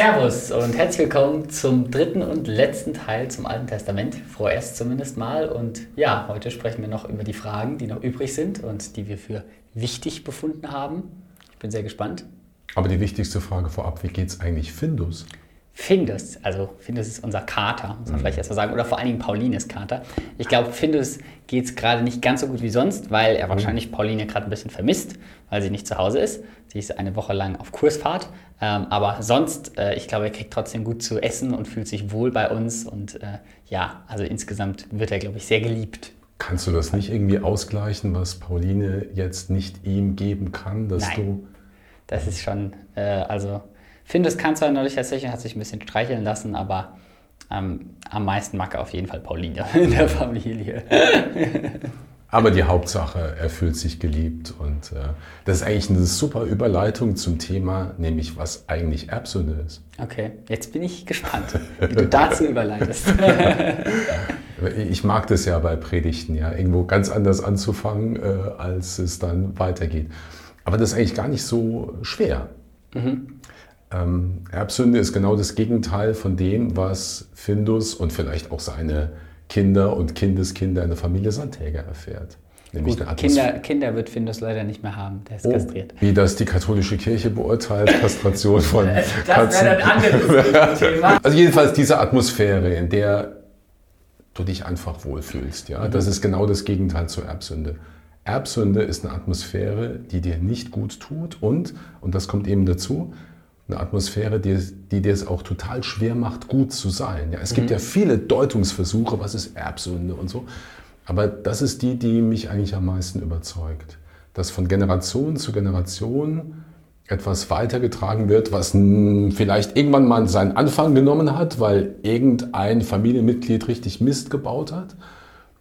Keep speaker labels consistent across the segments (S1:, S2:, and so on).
S1: Servus und herzlich willkommen zum dritten und letzten Teil zum Alten Testament, vorerst zumindest mal. Und ja, heute sprechen wir noch über die Fragen, die noch übrig sind und die wir für wichtig befunden haben. Ich bin sehr gespannt.
S2: Aber die wichtigste Frage vorab, wie geht es eigentlich Findus?
S1: Findus, also Findus ist unser Kater, muss man mhm. vielleicht erst mal sagen, oder vor allen Dingen Paulines Kater. Ich glaube, Findus geht es gerade nicht ganz so gut wie sonst, weil er mhm. wahrscheinlich Pauline gerade ein bisschen vermisst, weil sie nicht zu Hause ist. Sie ist eine Woche lang auf Kursfahrt, ähm, aber sonst, äh, ich glaube, er kriegt trotzdem gut zu essen und fühlt sich wohl bei uns und äh, ja, also insgesamt wird er, glaube ich, sehr geliebt.
S2: Kannst du das nicht irgendwie ausgleichen, was Pauline jetzt nicht ihm geben kann, dass
S1: Nein.
S2: du...
S1: Das ist schon, äh, also Findus kann zwar neulich tatsächlich, hat sich ein bisschen streicheln lassen, aber ähm, am meisten mag er auf jeden Fall Pauline in der Familie.
S2: Aber die Hauptsache, er fühlt sich geliebt und äh, das ist eigentlich eine super Überleitung zum Thema, nämlich was eigentlich Erbsünde ist.
S1: Okay, jetzt bin ich gespannt, wie du dazu überleitest.
S2: ich mag das ja bei Predigten, ja, irgendwo ganz anders anzufangen, äh, als es dann weitergeht. Aber das ist eigentlich gar nicht so schwer. Mhm. Ähm, Erbsünde ist genau das Gegenteil von dem, was Findus und vielleicht auch seine Kinder und Kindeskinder in der Familie Sandhäger erfährt.
S1: Nämlich Gut, Kinder, Kinder wird Findus leider nicht mehr haben, der ist oh, kastriert.
S2: Wie das die katholische Kirche beurteilt, Kastration von
S1: das Katzen. Das wäre ein anderes Thema.
S2: Also jedenfalls diese Atmosphäre, in der du dich einfach wohlfühlst. Ja? Mhm. Das ist genau das Gegenteil zur Erbsünde. Erbsünde ist eine Atmosphäre, die dir nicht gut tut und, und das kommt eben dazu, eine Atmosphäre, die, die dir es auch total schwer macht, gut zu sein. Ja, es mhm. gibt ja viele Deutungsversuche, was ist Erbsünde und so. Aber das ist die, die mich eigentlich am meisten überzeugt. Dass von Generation zu Generation etwas weitergetragen wird, was vielleicht irgendwann mal seinen Anfang genommen hat, weil irgendein Familienmitglied richtig Mist gebaut hat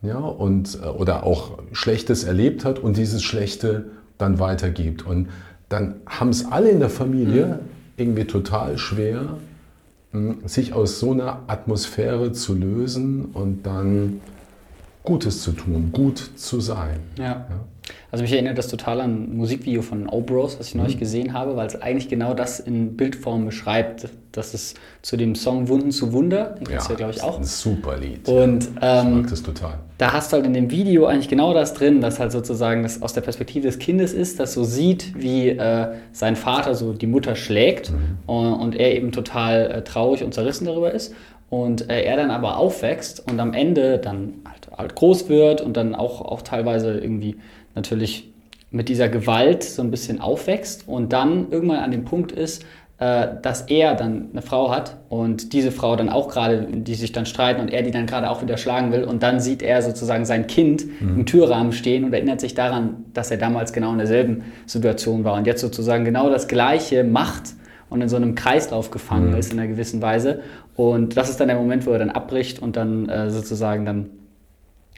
S2: ja, und, äh, oder auch Schlechtes erlebt hat und dieses Schlechte dann weitergibt. Und dann haben es alle in der Familie mhm irgendwie total schwer, hm, sich aus so einer Atmosphäre zu lösen und dann Gutes zu tun, gut zu sein.
S1: Ja. ja. Also mich erinnert das total an ein Musikvideo von Obros, was ich mhm. neulich gesehen habe, weil es eigentlich genau das in Bildform beschreibt, dass es zu dem Song Wunden zu Wunder,
S2: den kennst ja, du ja, glaube ich, auch. ein super Lied.
S1: Und ähm,
S2: ich mag das total.
S1: Da hast du halt in dem Video eigentlich genau das drin, dass halt sozusagen das aus der Perspektive des Kindes ist, das so sieht, wie äh, sein Vater so die Mutter schlägt mhm. und, und, er eben total äh, traurig und zerrissen darüber ist. Und äh, er dann aber aufwächst und am Ende dann halt, halt groß wird und dann auch, auch teilweise irgendwie natürlich mit dieser Gewalt so ein bisschen aufwächst und dann irgendwann an dem Punkt ist, äh, dass er dann eine Frau hat und diese Frau dann auch gerade, die sich dann streiten und er die dann gerade auch wieder schlagen will und dann sieht er sozusagen sein Kind mhm. im Türrahmen stehen und erinnert sich daran, dass er damals genau in derselben Situation war und jetzt sozusagen genau das Gleiche macht und in so einem Kreislauf gefangen mhm. ist in einer gewissen Weise und das ist dann der Moment, wo er dann abbricht und dann äh, sozusagen dann,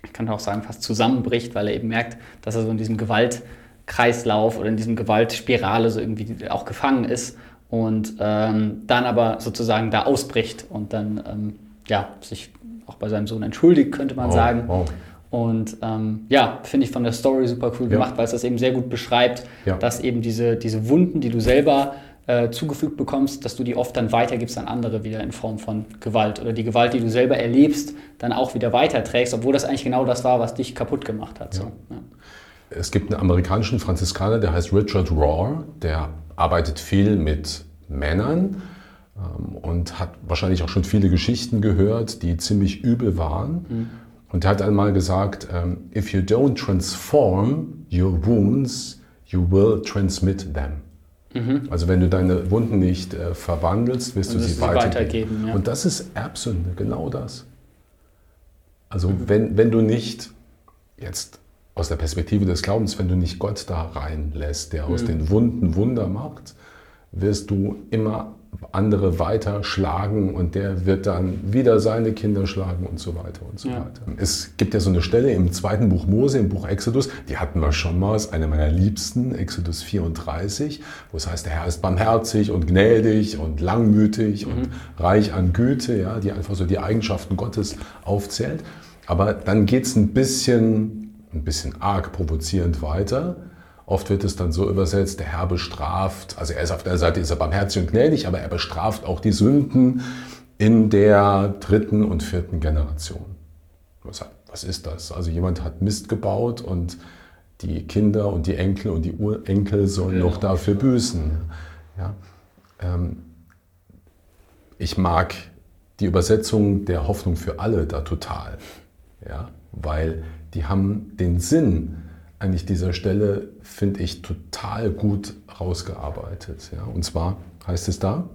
S1: ich kann auch sagen, fast zusammenbricht, weil er eben merkt, dass er so in diesem Gewaltkreislauf oder in diesem Gewaltspirale so irgendwie auch gefangen ist und ähm, dann aber sozusagen da ausbricht und dann ähm, ja, sich auch bei seinem Sohn entschuldigt, könnte man wow, sagen. Wow. Und ähm, ja, finde ich von der Story super cool ja. gemacht, weil es das eben sehr gut beschreibt, ja. dass eben diese, diese Wunden, die du selber äh, zugefügt bekommst, dass du die oft dann weitergibst an andere wieder in Form von Gewalt oder die Gewalt, die du selber erlebst, dann auch wieder weiterträgst, obwohl das eigentlich genau das war, was dich kaputt gemacht hat. So. Ja.
S2: Es gibt einen amerikanischen Franziskaner, der heißt Richard Rohr, der arbeitet viel mit Männern ähm, und hat wahrscheinlich auch schon viele Geschichten gehört, die ziemlich übel waren. Mhm. Und er hat einmal gesagt, ähm, if you don't transform your wounds, you will transmit them. Mhm. Also wenn du deine Wunden nicht äh, verwandelst, wirst du sie, sie weitergeben. weitergeben ja. Und das ist Erbsünde, genau das. Also mhm. wenn, wenn du nicht, jetzt aus der Perspektive des Glaubens, wenn du nicht Gott da reinlässt, der aus mhm. den Wunden Wunder macht, wirst du immer andere weiter schlagen und der wird dann wieder seine Kinder schlagen und so weiter und so ja. weiter. Es gibt ja so eine Stelle im zweiten Buch Mose, im Buch Exodus, die hatten wir schon mal, ist eine meiner liebsten, Exodus 34, wo es heißt, der Herr ist barmherzig und gnädig und langmütig mhm. und reich an Güte, ja, die einfach so die Eigenschaften Gottes aufzählt. Aber dann geht es ein bisschen, ein bisschen arg provozierend weiter Oft wird es dann so übersetzt, der Herr bestraft, also er ist auf der Seite, ist er barmherzig und gnädig, aber er bestraft auch die Sünden in der dritten und vierten Generation. Was ist das? Also jemand hat Mist gebaut und die Kinder und die Enkel und die Urenkel sollen ja. noch dafür büßen. Ja? Ähm, ich mag die Übersetzung der Hoffnung für alle da total, ja? weil die haben den Sinn eigentlich dieser Stelle, finde ich, total gut rausgearbeitet. Ja? Und zwar heißt es da,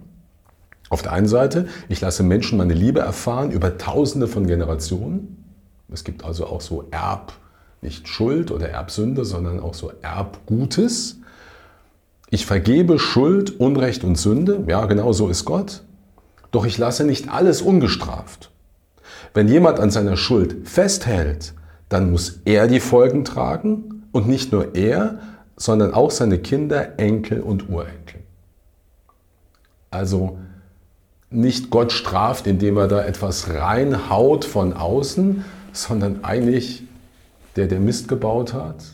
S2: auf der einen Seite, ich lasse Menschen meine Liebe erfahren über tausende von Generationen. Es gibt also auch so Erb, nicht Schuld oder Erbsünde, sondern auch so Erbgutes. Ich vergebe Schuld, Unrecht und Sünde. Ja, genau so ist Gott. Doch ich lasse nicht alles ungestraft. Wenn jemand an seiner Schuld festhält, dann muss er die Folgen tragen und nicht nur er, sondern auch seine Kinder, Enkel und Urenkel. Also nicht Gott straft, indem er da etwas reinhaut von außen, sondern eigentlich der, der Mist gebaut hat,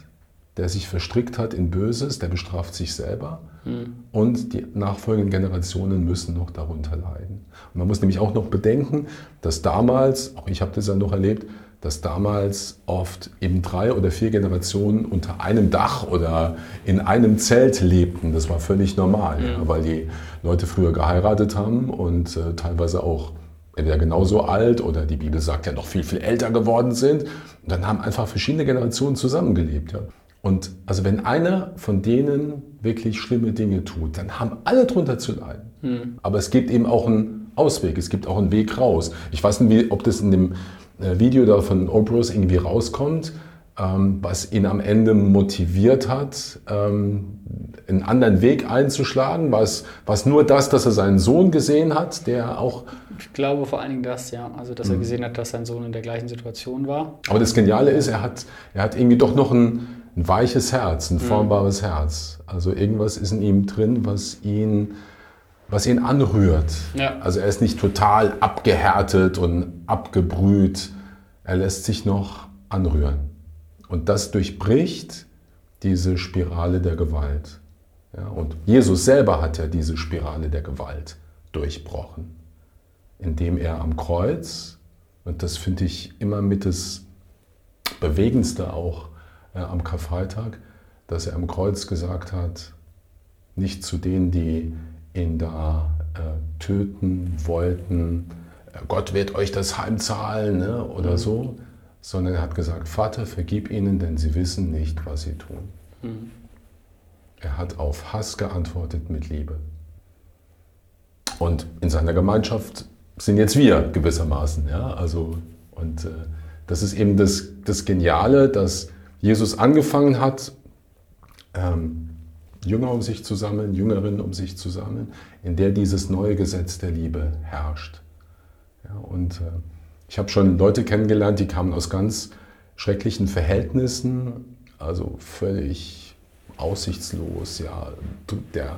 S2: der sich verstrickt hat in Böses, der bestraft sich selber. Mhm. Und die nachfolgenden Generationen müssen noch darunter leiden. Und man muss nämlich auch noch bedenken, dass damals, auch ich habe das ja noch erlebt, dass damals oft eben drei oder vier Generationen unter einem Dach oder in einem Zelt lebten. Das war völlig normal, mhm. ja, weil die Leute früher geheiratet haben und äh, teilweise auch entweder genauso alt oder die Bibel sagt ja noch viel, viel älter geworden sind. Und dann haben einfach verschiedene Generationen zusammengelebt. Ja. Und also wenn einer von denen wirklich schlimme Dinge tut, dann haben alle drunter zu leiden. Mhm. Aber es gibt eben auch einen Ausweg, es gibt auch einen Weg raus. Ich weiß nicht, wie, ob das in dem Video da von Oprahs irgendwie rauskommt, ähm, was ihn am Ende motiviert hat, ähm, einen anderen Weg einzuschlagen? War es nur das, dass er seinen Sohn gesehen hat, der auch...
S1: Ich glaube vor allen Dingen das, ja. Also, dass er mhm. gesehen hat, dass sein Sohn in der gleichen Situation war.
S2: Aber das Geniale ist, er hat, er hat irgendwie doch noch ein, ein weiches Herz, ein mhm. formbares mhm. Herz. Also irgendwas ist in ihm drin, was ihn was ihn anrührt. Ja. Also er ist nicht total abgehärtet und abgebrüht. Er lässt sich noch anrühren. Und das durchbricht diese Spirale der Gewalt. Ja, und Jesus selber hat ja diese Spirale der Gewalt durchbrochen, indem er am Kreuz, und das finde ich immer mit das Bewegendste auch äh, am Karfreitag, dass er am Kreuz gesagt hat, nicht zu denen, die ihn da äh, töten wollten, äh, Gott wird euch das heimzahlen ne, oder mhm. so, sondern er hat gesagt, Vater, vergib ihnen, denn sie wissen nicht, was sie tun. Mhm. Er hat auf Hass geantwortet mit Liebe. Und in seiner Gemeinschaft sind jetzt wir gewissermaßen. Ja? Also, und äh, das ist eben das, das Geniale, dass Jesus angefangen hat, ähm, Jünger um sich zu sammeln, Jüngerinnen um sich zu sammeln, in der dieses neue Gesetz der Liebe herrscht. Ja, und äh, ich habe schon Leute kennengelernt, die kamen aus ganz schrecklichen Verhältnissen, also völlig aussichtslos. Ja, der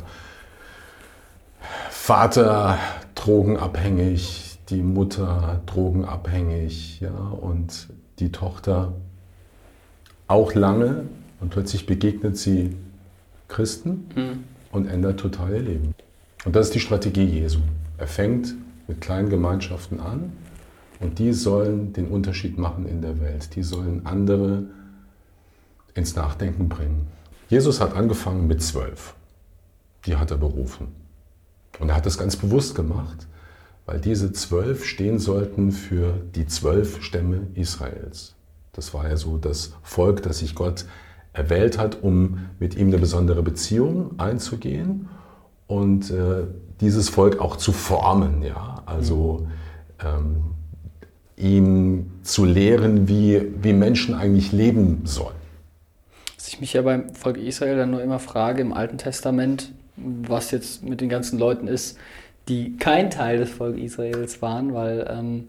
S2: Vater drogenabhängig, die Mutter drogenabhängig, ja, und die Tochter auch lange. Und plötzlich begegnet sie Christen mhm. und ändert total ihr Leben. Und das ist die Strategie Jesu. Er fängt mit kleinen Gemeinschaften an und die sollen den Unterschied machen in der Welt. Die sollen andere ins Nachdenken bringen. Jesus hat angefangen mit zwölf. Die hat er berufen. Und er hat das ganz bewusst gemacht, weil diese zwölf stehen sollten für die zwölf Stämme Israels. Das war ja so das Volk, das sich Gott erwählt hat, um mit ihm eine besondere Beziehung einzugehen und äh, dieses Volk auch zu formen, ja, also ähm, ihm zu lehren, wie, wie Menschen eigentlich leben sollen.
S1: Was ich mich ja beim Volk Israel dann nur immer frage im Alten Testament, was jetzt mit den ganzen Leuten ist, die kein Teil des Volkes Israels waren, weil ähm,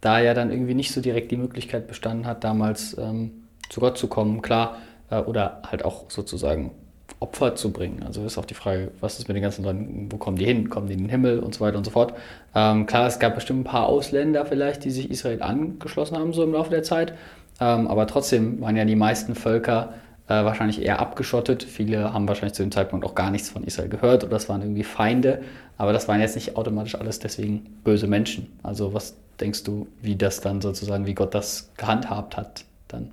S1: da ja dann irgendwie nicht so direkt die Möglichkeit bestanden hat, damals ähm, zu Gott zu kommen. Klar, äh, oder halt auch sozusagen Opfer zu bringen. Also ist auch die Frage, was ist mit den ganzen Leuten, wo kommen die hin, kommen die in den Himmel und so weiter und so fort. Ähm, klar, es gab bestimmt ein paar Ausländer vielleicht, die sich Israel angeschlossen haben, so im Laufe der Zeit. Ähm, aber trotzdem waren ja die meisten Völker äh, wahrscheinlich eher abgeschottet. Viele haben wahrscheinlich zu dem Zeitpunkt auch gar nichts von Israel gehört oder das waren irgendwie Feinde. Aber das waren jetzt nicht automatisch alles deswegen böse Menschen. Also was denkst du, wie das dann sozusagen, wie Gott das gehandhabt hat dann?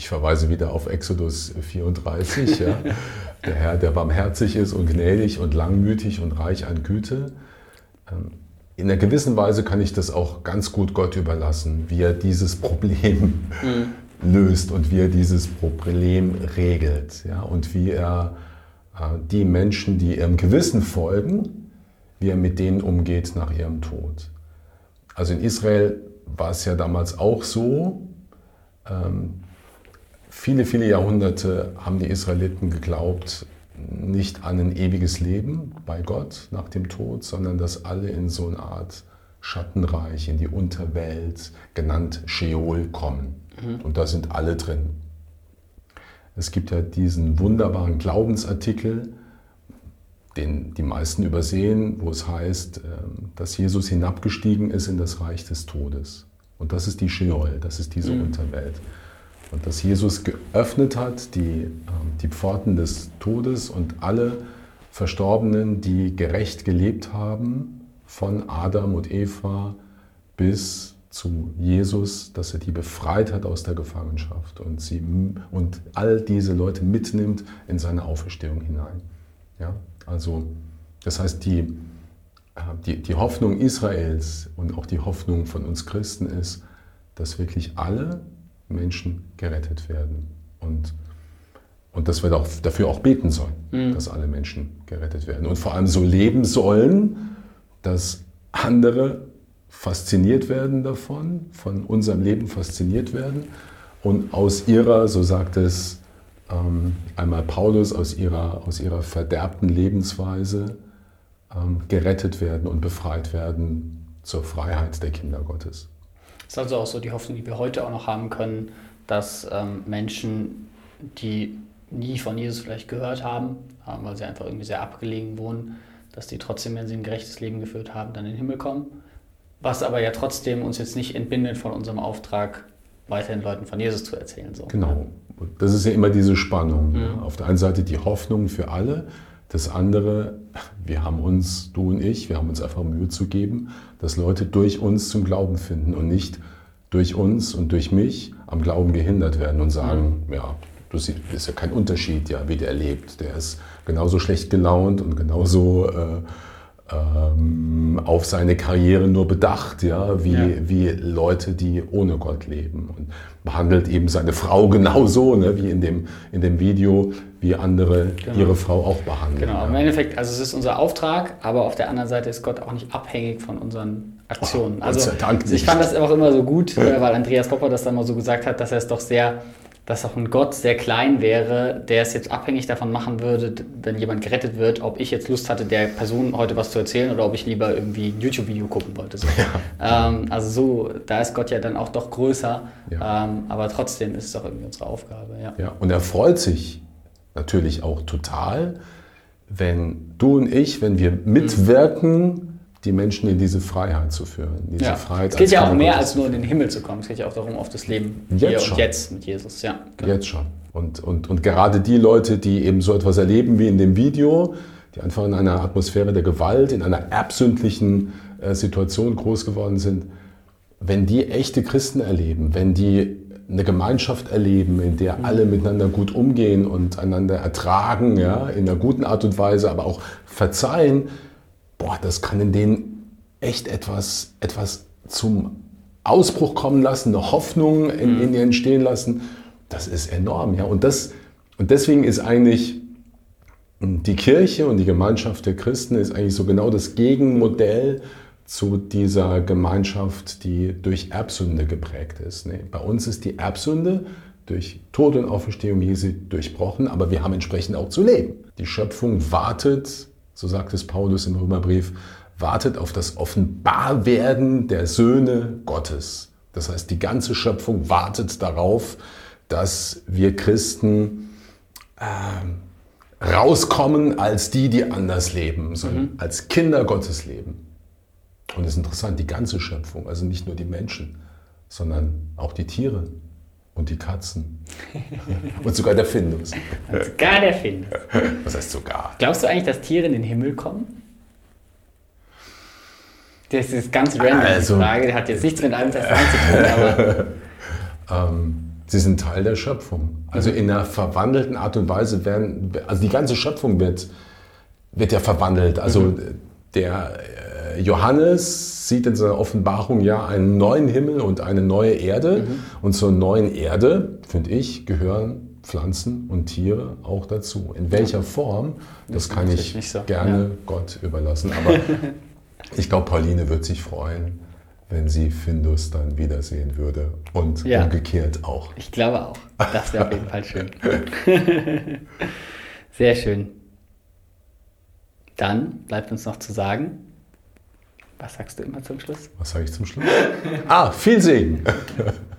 S2: Ich verweise wieder auf Exodus 34. ja. Der Herr, der barmherzig ist und gnädig und langmütig und reich an Güte. Ähm, in einer gewissen Weise kann ich das auch ganz gut Gott überlassen, wie er dieses Problem mhm löst und wie er dieses Problem regelt. Ja, und wie er äh, die Menschen, die ihrem Gewissen folgen, wie er mit denen umgeht nach ihrem Tod. Also in Israel war es ja damals auch so, ähm, viele, viele Jahrhunderte haben die Israeliten geglaubt, nicht an ein ewiges Leben bei Gott nach dem Tod, sondern dass alle in so eine Art Schattenreich, in die Unterwelt, genannt Sheol, kommen. Mhm. Und da sind alle drin. Es gibt ja diesen wunderbaren Glaubensartikel, den die meisten übersehen, wo es heißt, ähm, dass Jesus hinabgestiegen ist in das Reich des Todes. Und das ist die Sheol, das ist diese mhm. Unterwelt. Und dass Jesus geöffnet hat, die, ähm, die Pforten des Todes und alle Verstorbenen, die gerecht gelebt haben, von Adam und Eva bis zu Jesus, dass er die befreit hat aus der Gefangenschaft und, sie, und all diese Leute mitnimmt in seine Auferstehung hinein. Ja? Also, das heißt, die, äh, die, die Hoffnung Israels und auch die Hoffnung von uns Christen ist, dass wirklich alle Menschen gerettet werden und, und dass wir auch dafür auch beten sollen, mhm. dass alle Menschen gerettet werden und vor allem so leben sollen, dass andere fasziniert werden davon, von unserem Leben fasziniert werden und aus ihrer, so sagt es ähm, einmal Paulus, aus ihrer, aus ihrer verderbten Lebensweise ähm, gerettet werden und befreit werden zur Freiheit der Kinder Gottes.
S1: Das ist also auch so die Hoffnung, die wir heute auch noch haben können, dass ähm, Menschen, die nie von Jesus vielleicht gehört haben, weil sie einfach irgendwie sehr abgelegen wohnen, dass die trotzdem, wenn sie ein gerechtes Leben geführt haben, dann in den Himmel kommen was aber ja trotzdem uns jetzt nicht entbindet von unserem Auftrag, weiterhin Leuten von Jesus zu erzählen. So.
S2: Genau. Das ist ja immer diese Spannung. Mhm. Auf der einen Seite die Hoffnung für alle, das andere, wir haben uns, du und ich, wir haben uns einfach Mühe zu geben, dass Leute durch uns zum Glauben finden und nicht durch uns und durch mich am Glauben gehindert werden und sagen, mhm. ja, das ist ja kein Unterschied, ja, wie der lebt. Der ist genauso schlecht gelaunt und genauso äh, ähm, auf seine Karriere nur bedacht, ja, wie, ja. wie Leute, die ohne Gott leben. Und behandelt eben seine Frau genauso, ne, wie in dem, in dem Video, wie andere genau. ihre Frau auch behandeln.
S1: Genau, ja. im Endeffekt, also es ist unser Auftrag, aber auf der anderen Seite ist Gott auch nicht abhängig von unseren Aktionen. Oh, also ich fand das auch immer so gut, äh, weil Andreas Popper das dann mal so gesagt hat, dass er es doch sehr dass auch ein Gott sehr klein wäre, der es jetzt abhängig davon machen würde, wenn jemand gerettet wird, ob ich jetzt Lust hatte, der Person heute was zu erzählen oder ob ich lieber irgendwie ein YouTube-Video gucken wollte. So. Ja. Ähm, also so, da ist Gott ja dann auch doch größer, ja. ähm, aber trotzdem ist es auch irgendwie unsere Aufgabe.
S2: Ja. ja, und er freut sich natürlich auch total, wenn du und ich, wenn wir mitwirken, die Menschen in diese Freiheit zu führen. Diese
S1: ja. Freiheit es geht ja auch mehr als nur in den Himmel zu kommen. Es geht ja auch darum, auf das Leben jetzt hier schon. und jetzt mit Jesus. Ja,
S2: genau. Jetzt schon. Und, und, und gerade die Leute, die eben so etwas erleben wie in dem Video, die einfach in einer Atmosphäre der Gewalt, in einer erbsündlichen äh, Situation groß geworden sind, wenn die echte Christen erleben, wenn die eine Gemeinschaft erleben, in der mhm. alle miteinander gut umgehen und einander ertragen, ja, in einer guten Art und Weise, aber auch verzeihen, boah, das kann in denen echt etwas, etwas zum Ausbruch kommen lassen, eine Hoffnung in, mhm. in ihr entstehen lassen. Das ist enorm, ja. Und, das, und deswegen ist eigentlich die Kirche und die Gemeinschaft der Christen ist eigentlich so genau das Gegenmodell zu dieser Gemeinschaft, die durch Erbsünde geprägt ist. Nee, bei uns ist die Erbsünde durch Tod und Auferstehung Jesu durchbrochen, aber wir haben entsprechend auch zu leben. Die Schöpfung wartet so sagt es Paulus im Römerbrief, wartet auf das Offenbarwerden der Söhne Gottes. Das heißt, die ganze Schöpfung wartet darauf, dass wir Christen äh, rauskommen als die, die anders leben, sondern mhm. als Kinder Gottes leben. Und es ist interessant, die ganze Schöpfung, also nicht nur die Menschen, sondern auch die Tiere, und die Katzen. und sogar der Findus.
S1: Und sogar der Findus.
S2: Was heißt sogar?
S1: Glaubst du eigentlich, dass Tiere in den Himmel kommen? Das ist ganz random,
S2: Also-
S1: die Frage. Die hat jetzt nichts mit einem Testament zu tun, aber
S2: Ähm, sie sind Teil der Schöpfung. Also in einer verwandelten Art und Weise werden, also die ganze Schöpfung wird, wird ja verwandelt. Also der äh, Johannes sieht in seiner Offenbarung ja einen neuen Himmel und eine neue Erde. Und zur neuen Erde, finde ich, gehören Pflanzen und Tiere auch dazu. In welcher Form, das kann
S1: natürlich
S2: ich
S1: so.
S2: gerne
S1: Ja.
S2: Gott überlassen. Aber ich glaube, Pauline wird sich freuen, wenn sie Findus dann wiedersehen würde. Und
S1: Ja.
S2: umgekehrt auch.
S1: ich glaube auch. Das wäre auf jeden Fall schön. Sehr schön. Dann bleibt uns noch zu sagen, was sagst du immer zum Schluss?
S2: Was sage ich zum Schluss? ah, viel Segen.